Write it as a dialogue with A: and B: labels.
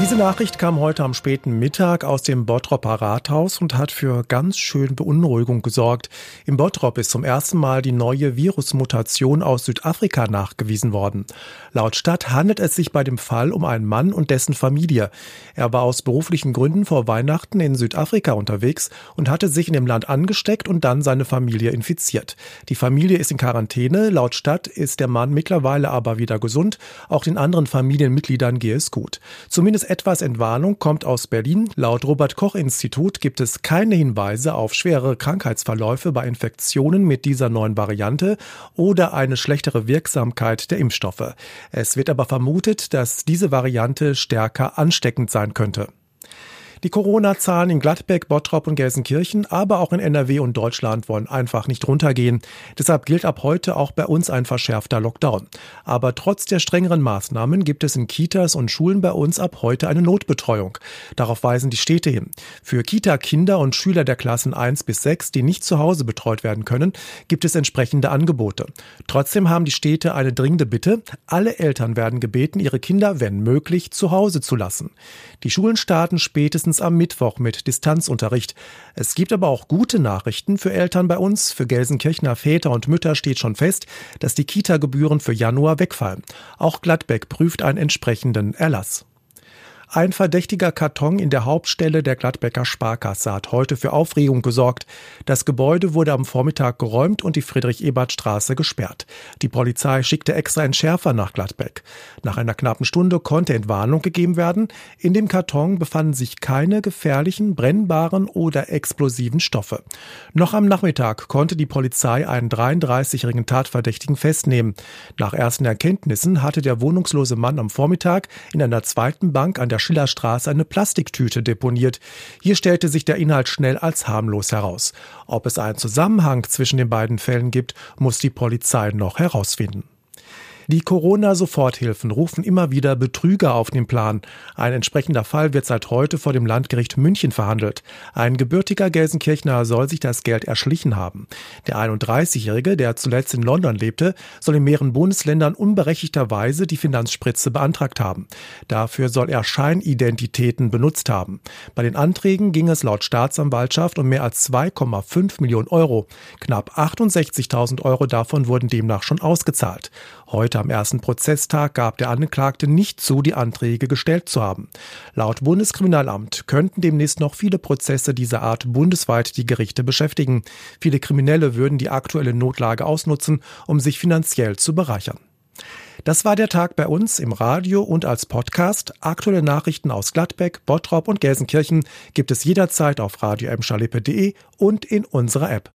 A: Diese Nachricht kam heute am späten Mittag aus dem Bottropper Rathaus und hat für ganz schön Beunruhigung gesorgt. Im Bottrop ist zum ersten Mal die neue Virusmutation aus Südafrika nachgewiesen worden. Laut Stadt handelt es sich bei dem Fall um einen Mann und dessen Familie. Er war aus beruflichen Gründen vor Weihnachten in Südafrika unterwegs und hatte sich in dem Land angesteckt und dann seine Familie infiziert. Die Familie ist in Quarantäne. Laut Stadt ist der Mann mittlerweile aber wieder gesund. Auch den anderen Familienmitgliedern gehe es gut. Zumindest etwas Entwarnung kommt aus Berlin. Laut Robert Koch Institut gibt es keine Hinweise auf schwere Krankheitsverläufe bei Infektionen mit dieser neuen Variante oder eine schlechtere Wirksamkeit der Impfstoffe. Es wird aber vermutet, dass diese Variante stärker ansteckend sein könnte. Die Corona-Zahlen in Gladbeck, Bottrop und Gelsenkirchen, aber auch in NRW und Deutschland wollen einfach nicht runtergehen. Deshalb gilt ab heute auch bei uns ein verschärfter Lockdown. Aber trotz der strengeren Maßnahmen gibt es in Kitas und Schulen bei uns ab heute eine Notbetreuung. Darauf weisen die Städte hin. Für Kita-Kinder und Schüler der Klassen 1 bis 6, die nicht zu Hause betreut werden können, gibt es entsprechende Angebote. Trotzdem haben die Städte eine dringende Bitte. Alle Eltern werden gebeten, ihre Kinder, wenn möglich, zu Hause zu lassen. Die Schulen starten spätestens spätestens am Mittwoch mit Distanzunterricht. Es gibt aber auch gute Nachrichten für Eltern bei uns. Für Gelsenkirchener Väter und Mütter steht schon fest, dass die Kita-Gebühren für Januar wegfallen. Auch Gladbeck prüft einen entsprechenden Erlass. Ein verdächtiger Karton in der Hauptstelle der Gladbecker Sparkasse hat heute für Aufregung gesorgt. Das Gebäude wurde am Vormittag geräumt und die Friedrich-Ebert-Straße gesperrt. Die Polizei schickte extra Entschärfer nach Gladbeck. Nach einer knappen Stunde konnte Entwarnung gegeben werden. In dem Karton befanden sich keine gefährlichen, brennbaren oder explosiven Stoffe. Noch am Nachmittag konnte die Polizei einen 33-jährigen Tatverdächtigen festnehmen. Nach ersten Erkenntnissen hatte der wohnungslose Mann am Vormittag in einer zweiten Bank an der Schillerstraße eine Plastiktüte deponiert. Hier stellte sich der Inhalt schnell als harmlos heraus. Ob es einen Zusammenhang zwischen den beiden Fällen gibt, muss die Polizei noch herausfinden. Die Corona-Soforthilfen rufen immer wieder Betrüger auf den Plan. Ein entsprechender Fall wird seit heute vor dem Landgericht München verhandelt. Ein gebürtiger Gelsenkirchner soll sich das Geld erschlichen haben. Der 31-Jährige, der zuletzt in London lebte, soll in mehreren Bundesländern unberechtigterweise die Finanzspritze beantragt haben. Dafür soll er Scheinidentitäten benutzt haben. Bei den Anträgen ging es laut Staatsanwaltschaft um mehr als 2,5 Millionen Euro. Knapp 68.000 Euro davon wurden demnach schon ausgezahlt. Heute am ersten Prozesstag gab der Angeklagte nicht zu, die Anträge gestellt zu haben. Laut Bundeskriminalamt könnten demnächst noch viele Prozesse dieser Art bundesweit die Gerichte beschäftigen. Viele Kriminelle würden die aktuelle Notlage ausnutzen, um sich finanziell zu bereichern. Das war der Tag bei uns im Radio und als Podcast. Aktuelle Nachrichten aus Gladbeck, Bottrop und Gelsenkirchen gibt es jederzeit auf radio und in unserer App.